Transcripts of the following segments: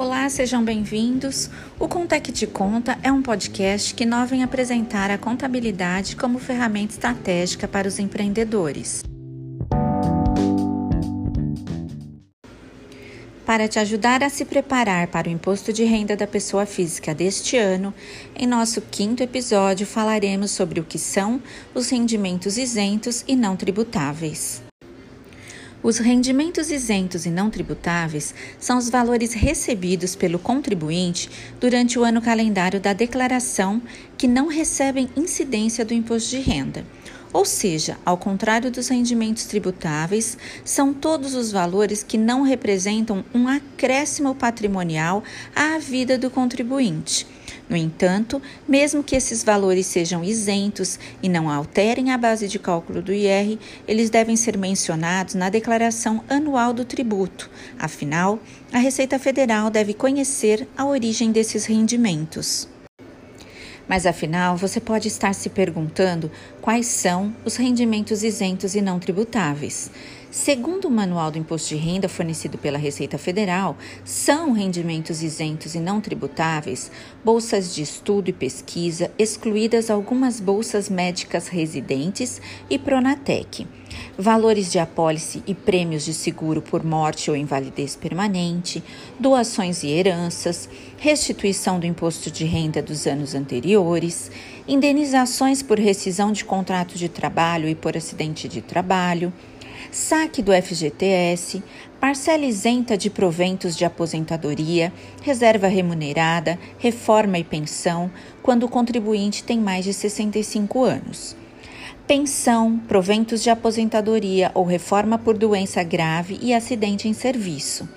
Olá, sejam bem-vindos. O Contec de Conta é um podcast que nós vem apresentar a contabilidade como ferramenta estratégica para os empreendedores. Para te ajudar a se preparar para o imposto de renda da pessoa física deste ano, em nosso quinto episódio falaremos sobre o que são os rendimentos isentos e não tributáveis. Os rendimentos isentos e não tributáveis são os valores recebidos pelo contribuinte durante o ano calendário da declaração que não recebem incidência do imposto de renda. Ou seja, ao contrário dos rendimentos tributáveis, são todos os valores que não representam um acréscimo patrimonial à vida do contribuinte no entanto, mesmo que esses valores sejam isentos e não alterem a base de cálculo do IR, eles devem ser mencionados na declaração anual do tributo. Afinal, a Receita Federal deve conhecer a origem desses rendimentos. Mas afinal, você pode estar se perguntando quais são os rendimentos isentos e não tributáveis. Segundo o Manual do Imposto de Renda fornecido pela Receita Federal, são rendimentos isentos e não tributáveis bolsas de estudo e pesquisa, excluídas algumas bolsas médicas residentes e Pronatec, valores de apólice e prêmios de seguro por morte ou invalidez permanente, doações e heranças, restituição do imposto de renda dos anos anteriores, indenizações por rescisão de contrato de trabalho e por acidente de trabalho saque do FGTS, parcela isenta de proventos de aposentadoria, reserva remunerada, reforma e pensão, quando o contribuinte tem mais de 65 anos. Pensão, proventos de aposentadoria ou reforma por doença grave e acidente em serviço.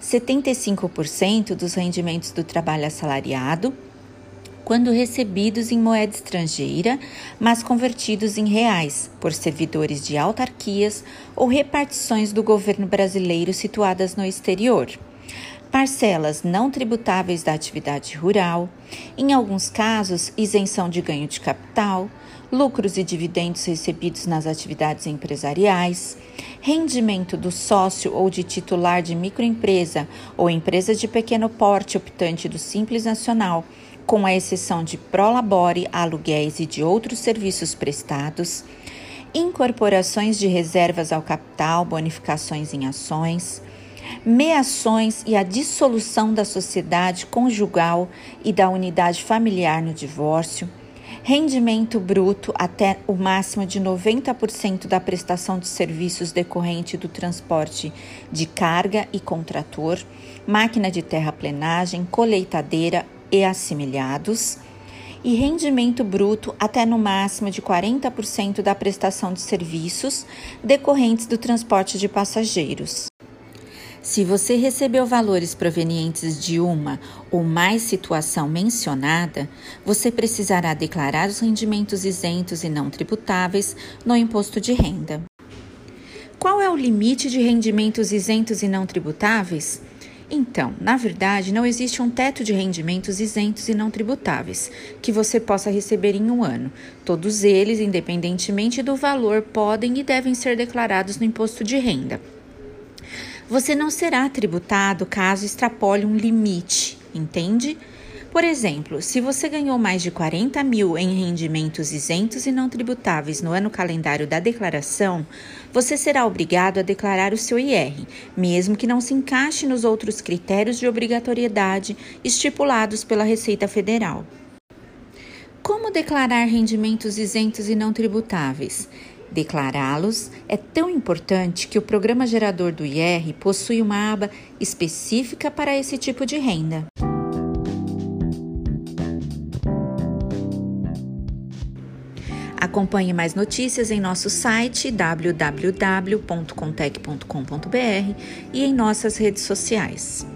75% dos rendimentos do trabalho assalariado, quando recebidos em moeda estrangeira, mas convertidos em reais por servidores de autarquias ou repartições do governo brasileiro situadas no exterior. Parcelas não tributáveis da atividade rural, em alguns casos, isenção de ganho de capital, lucros e dividendos recebidos nas atividades empresariais, rendimento do sócio ou de titular de microempresa ou empresa de pequeno porte optante do Simples Nacional com a exceção de prolabore, aluguéis e de outros serviços prestados, incorporações de reservas ao capital, bonificações em ações, meações e a dissolução da sociedade conjugal e da unidade familiar no divórcio, rendimento bruto até o máximo de 90% da prestação de serviços decorrente do transporte de carga e contrator, máquina de terraplenagem, colheitadeira e assimilhados, e rendimento bruto até no máximo de 40% da prestação de serviços decorrentes do transporte de passageiros. Se você recebeu valores provenientes de uma ou mais situação mencionada, você precisará declarar os rendimentos isentos e não tributáveis no imposto de renda. Qual é o limite de rendimentos isentos e não tributáveis? Então, na verdade, não existe um teto de rendimentos isentos e não tributáveis que você possa receber em um ano. Todos eles, independentemente do valor, podem e devem ser declarados no imposto de renda. Você não será tributado caso extrapole um limite, entende? Por exemplo, se você ganhou mais de 40 mil em rendimentos isentos e não tributáveis no ano calendário da declaração, você será obrigado a declarar o seu IR, mesmo que não se encaixe nos outros critérios de obrigatoriedade estipulados pela Receita Federal. Como declarar rendimentos isentos e não tributáveis? Declará-los é tão importante que o programa gerador do IR possui uma aba específica para esse tipo de renda. Acompanhe mais notícias em nosso site www.contec.com.br e em nossas redes sociais.